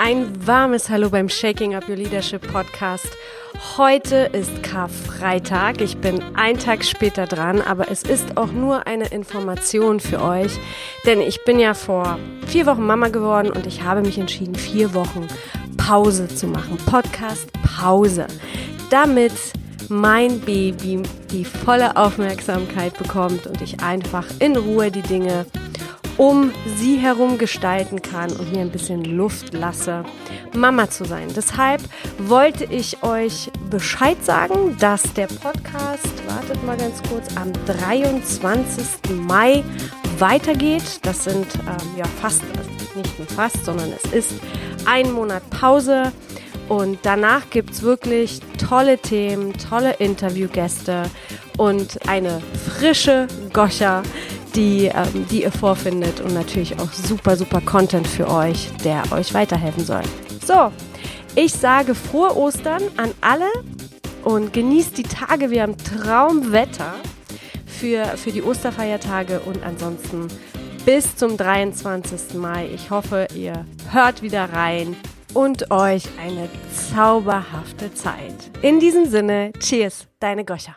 Ein warmes Hallo beim Shaking Up Your Leadership Podcast. Heute ist Karfreitag. Ich bin einen Tag später dran, aber es ist auch nur eine Information für euch, denn ich bin ja vor vier Wochen Mama geworden und ich habe mich entschieden, vier Wochen Pause zu machen. Podcast Pause. Damit mein Baby die volle Aufmerksamkeit bekommt und ich einfach in Ruhe die Dinge um sie herum gestalten kann und mir ein bisschen Luft lasse, Mama zu sein. Deshalb wollte ich euch Bescheid sagen, dass der Podcast, wartet mal ganz kurz, am 23. Mai weitergeht. Das sind ähm, ja fast, also nicht nur fast, sondern es ist ein Monat Pause. Und danach gibt es wirklich tolle Themen, tolle Interviewgäste und eine frische Goscha, die, ähm, die ihr vorfindet und natürlich auch super, super Content für euch, der euch weiterhelfen soll. So, ich sage frohe Ostern an alle und genießt die Tage. Wir haben Traumwetter für, für die Osterfeiertage und ansonsten bis zum 23. Mai. Ich hoffe, ihr hört wieder rein und euch eine zauberhafte Zeit. In diesem Sinne, cheers, deine Goscha.